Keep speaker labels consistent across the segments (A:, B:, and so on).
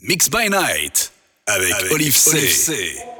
A: Mix by Night avec, avec Olive C. Olive C.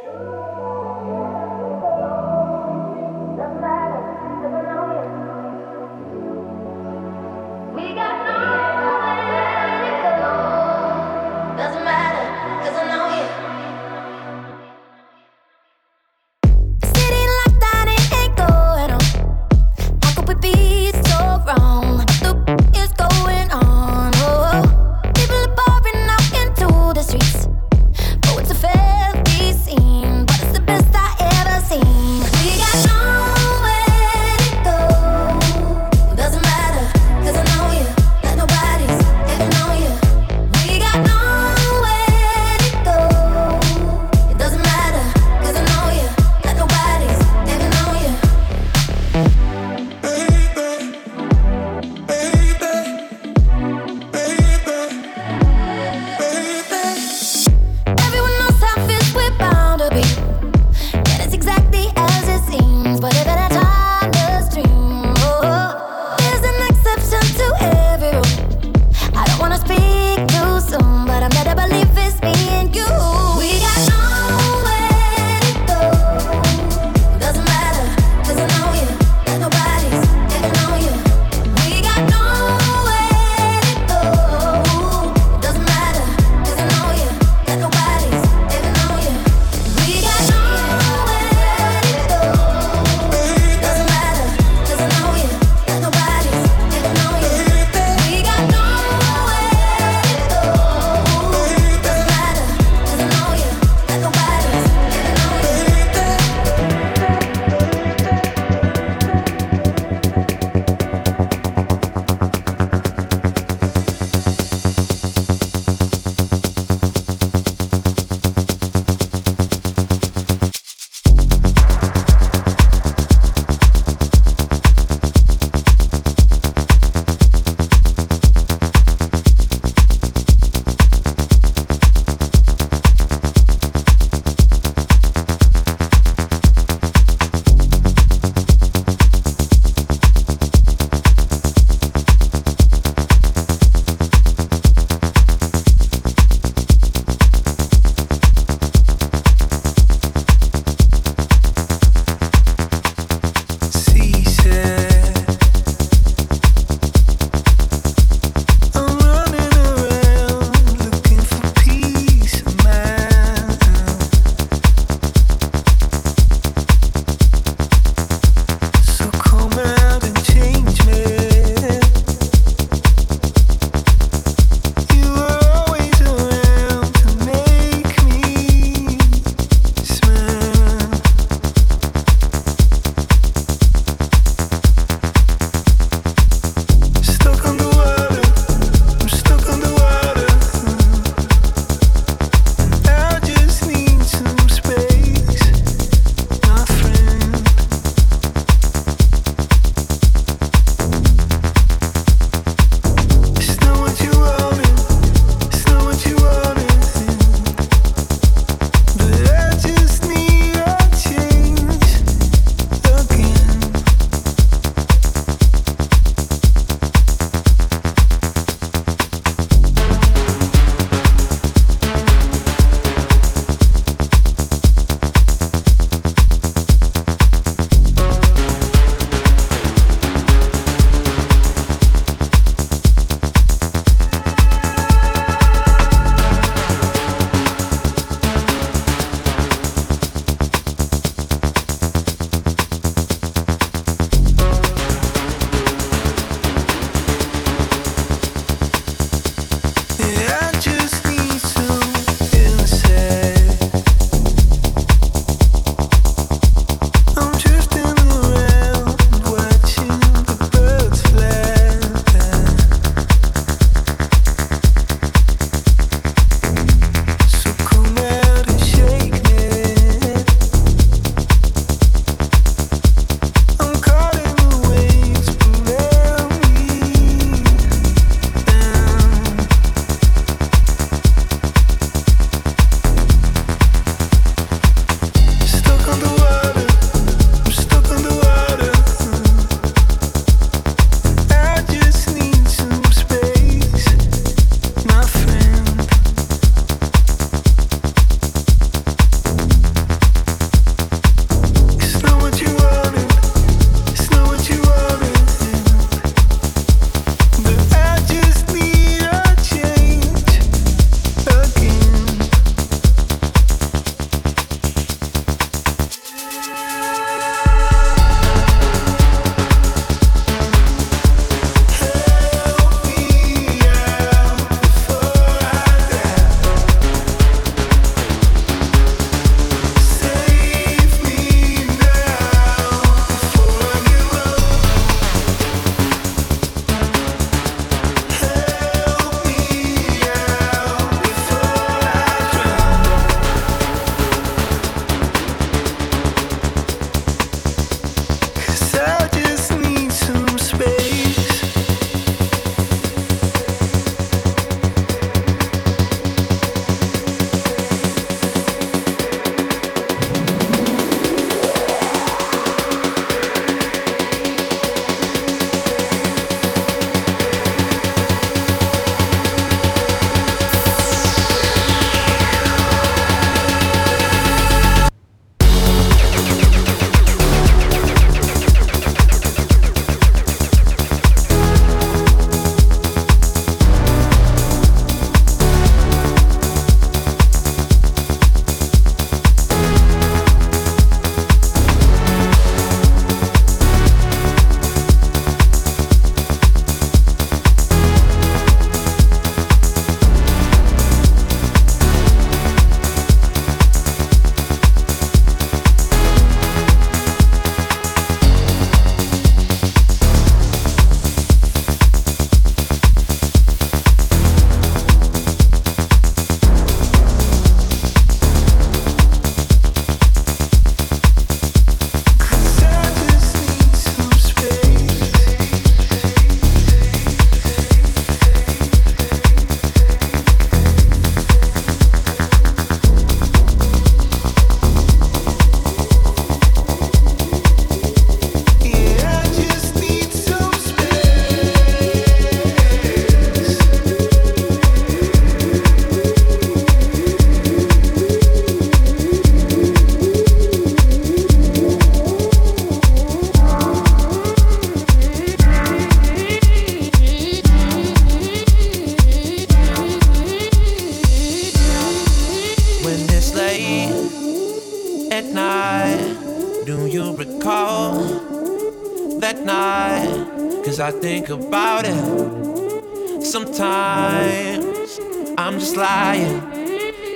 B: think about it. Sometimes I'm just lying.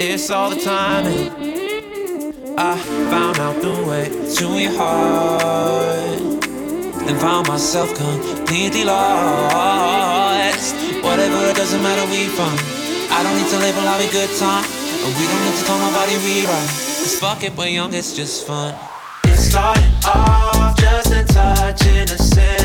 B: It's all the timing. I found out the way to your heart. And found myself completely lost. Whatever, it doesn't matter you from. I don't need to label, a good time. And we don't need to tell nobody we rewrite. Cause fuck it, we're young, it's just fun. It started off just a touch innocent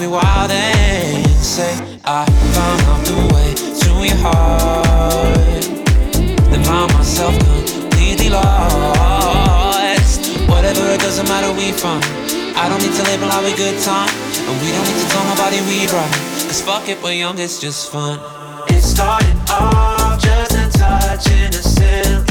B: me wild and say I found out the way to your heart. Then found myself completely lost. Whatever, it doesn't matter we from. I don't need to label our good time, and we don't need to tell nobody we right. Cause fuck it, we're young, it's just fun. It started off just a touch innocent,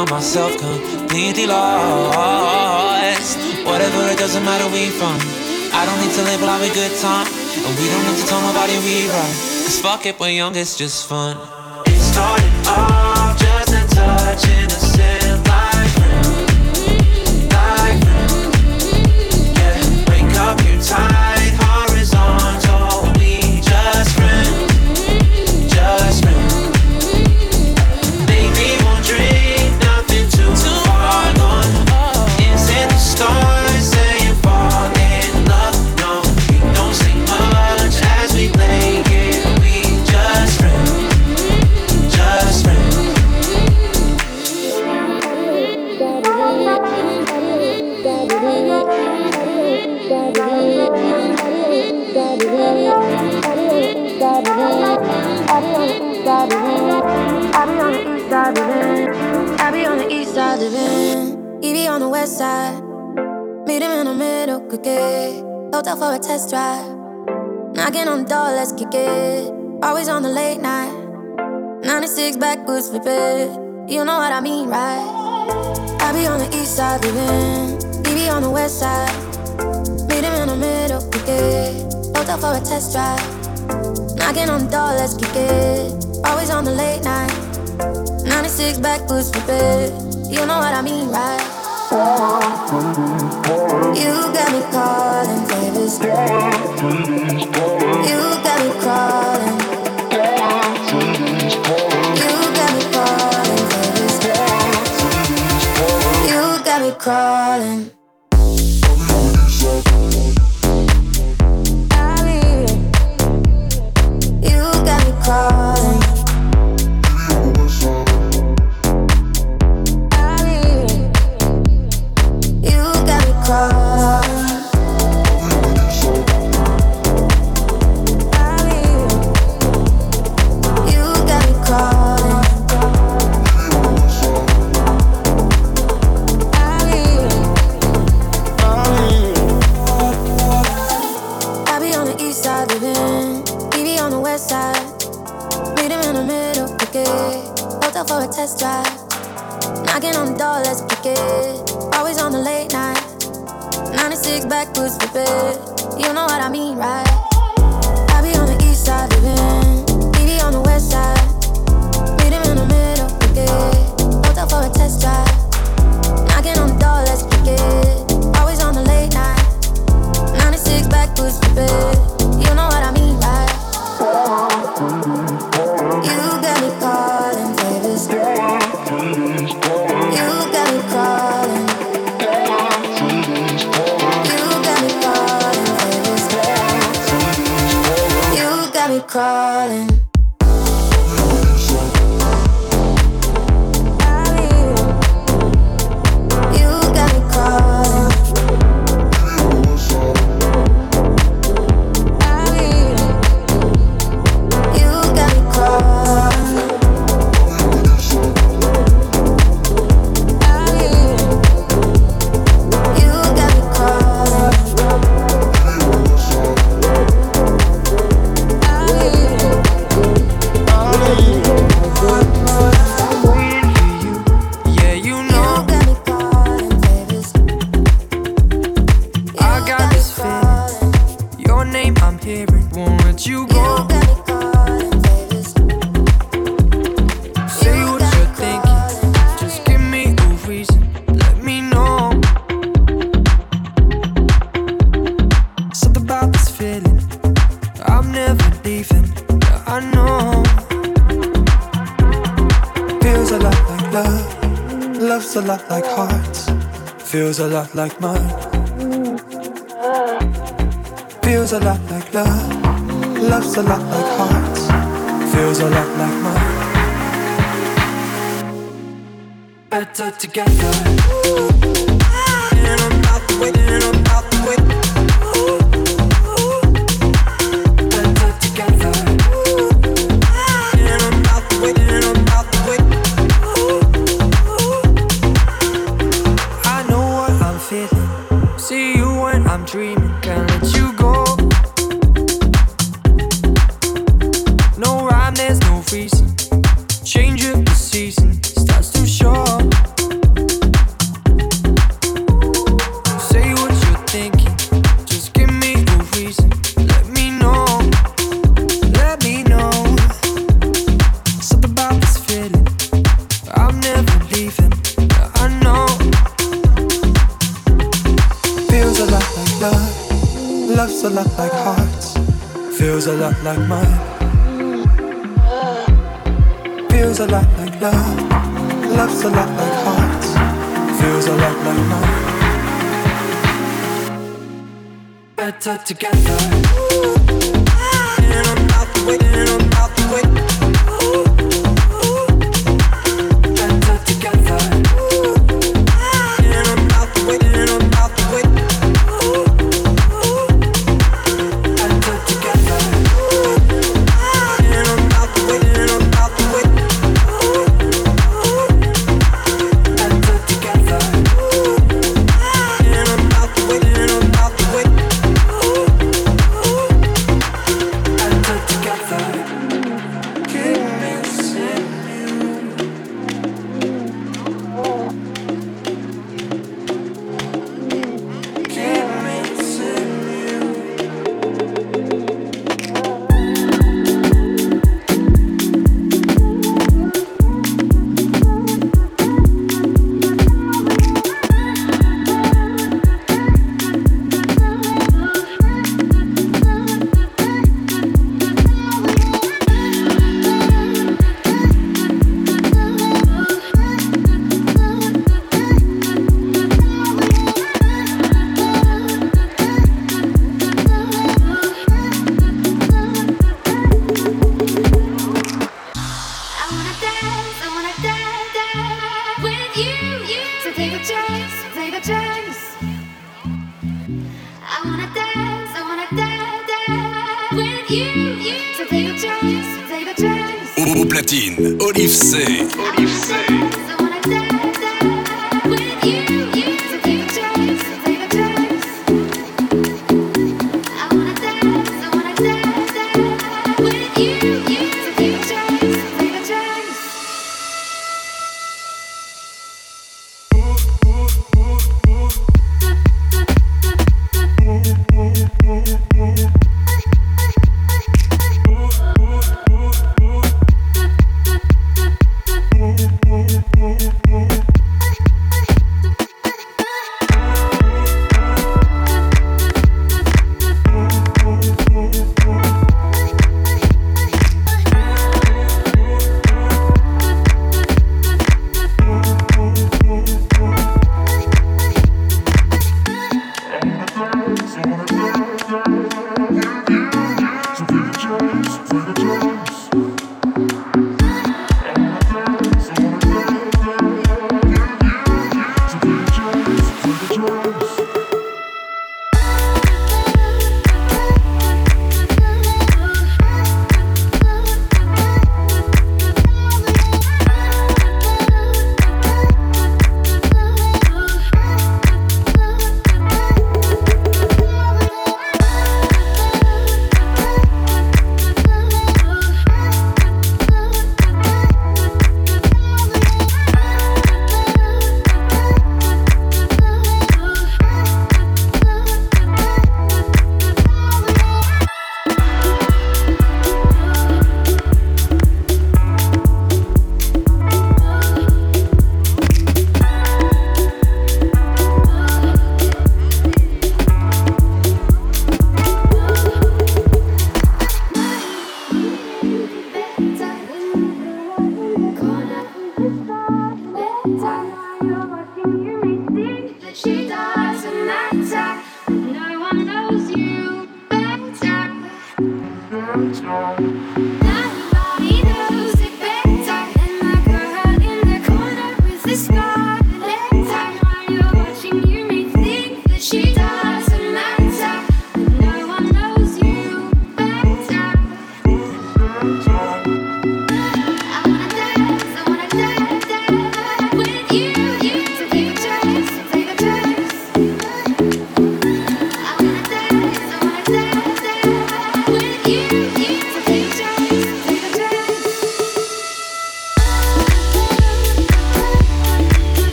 B: found myself completely lost. Whatever, it doesn't matter where you from. I don't need to label a good time. And we don't need to tell nobody we right. Cause fuck it, we're young, it's just fun. It started off just a touch innocent,
A: I be on the east side living, he be on the west side. Meet him in the middle, could get hotel for a test drive. Knocking on the door, let's kick it. Always on the late night. 96 backwoods flip it. You know what I mean, right? I be on the east side living, he be on the west side. Meet him in the middle, kick it. Hotel for a test drive. Knocking on the door, let's kick it. Always on the late night. 96 backwoods flip it. You know what I mean, right? You got me calling, babies. You got me calling. You test drive. Knocking on the door, let's pick it. Always on the late night. 96 backwoods, flip it. You know what I mean, right? I be on the east side living.
C: like
D: my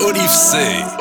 D: Olive C.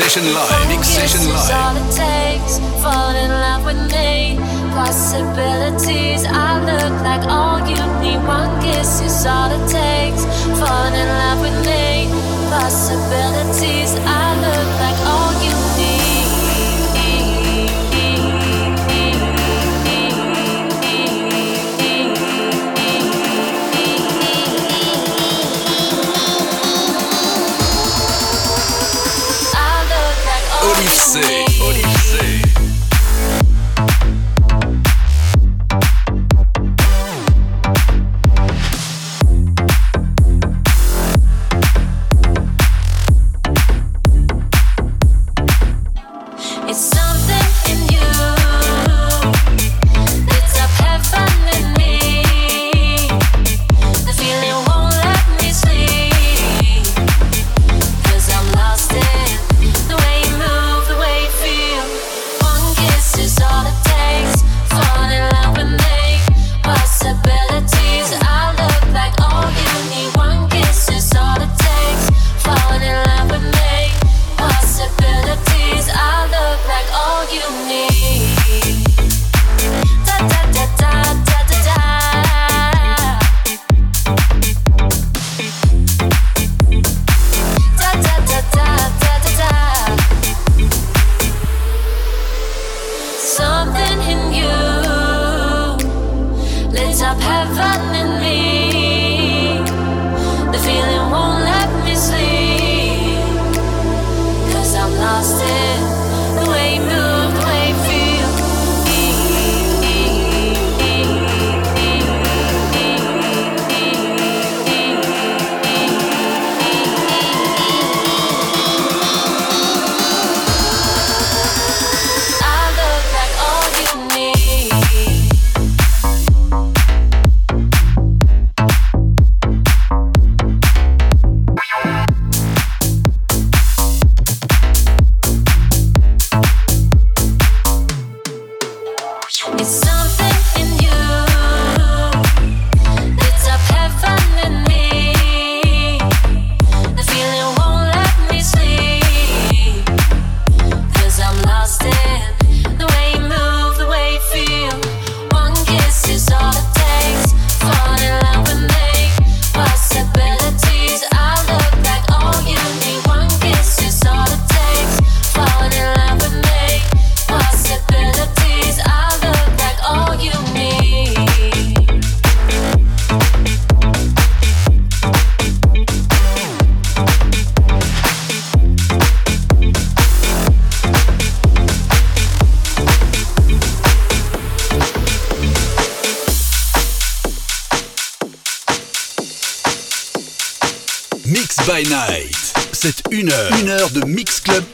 D: Session Live. Mix Session Live.
E: All it takes, fall in love with me. Possibilities, I look like all you need. One kiss is all it takes, fall in love with me. Possibilities, I
F: See.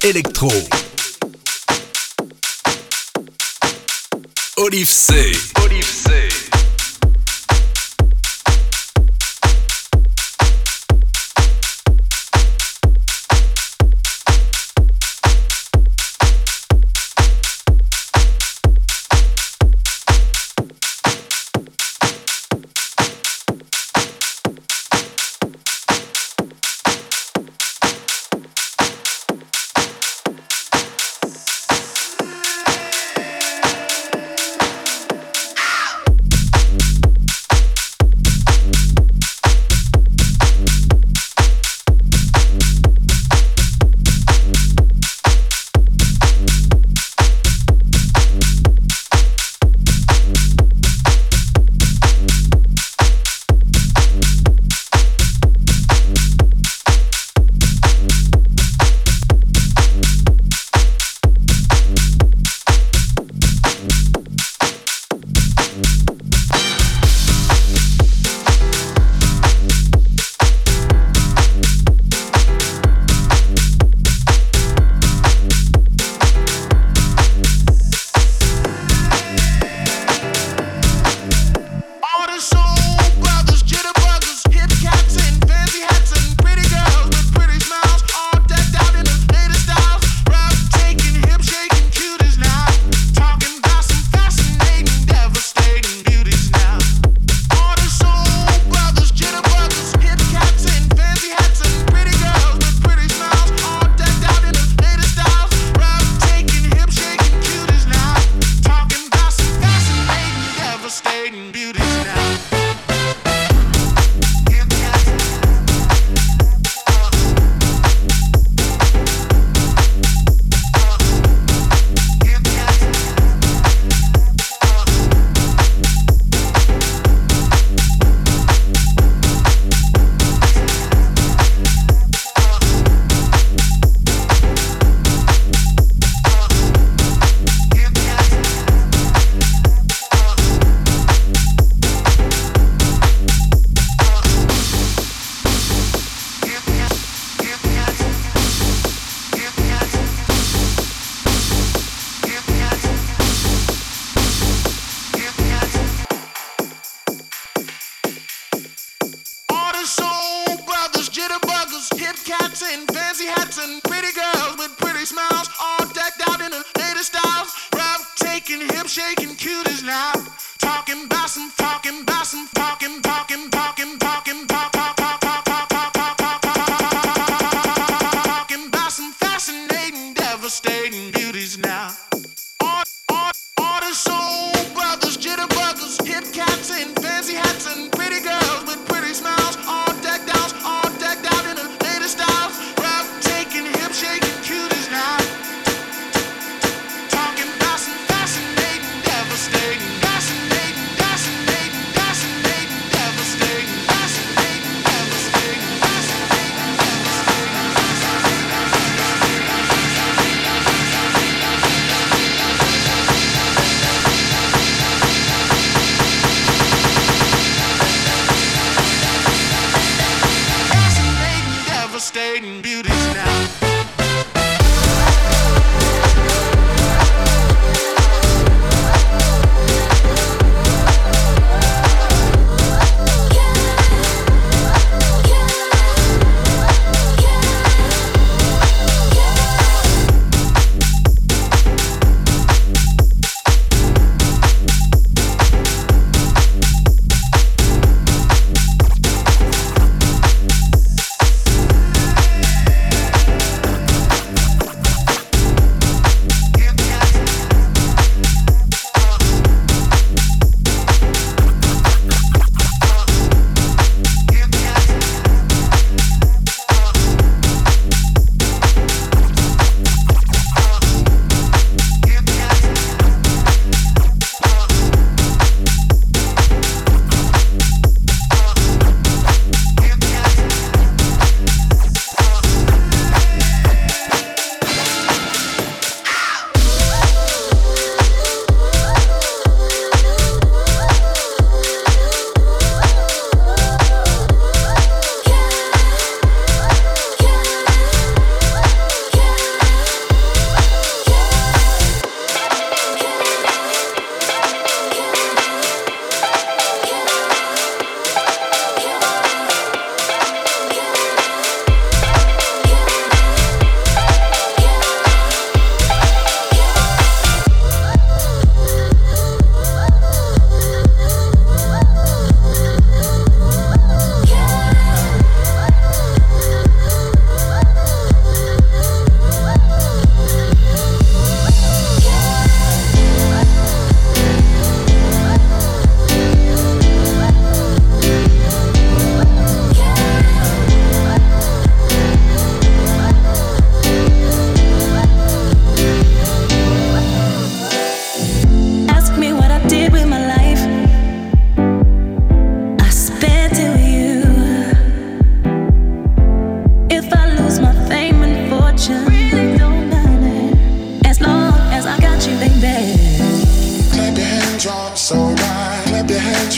F: électro.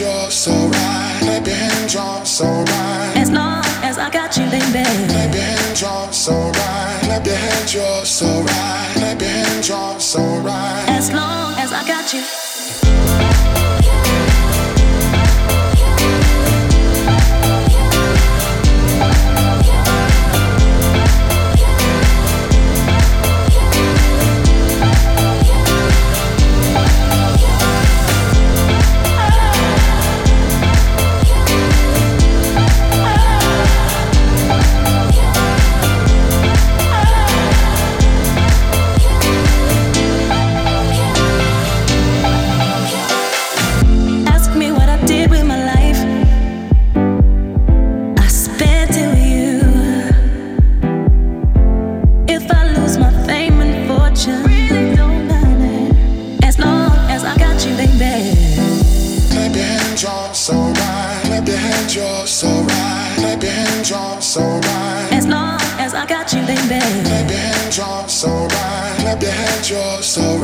F: hands alright. Clap your hands right.
G: As long as I got you, baby.
F: Clap your hands alright. Clap your hands alright. Clap your hands right.
G: As long as I got you.
F: your
H: soul.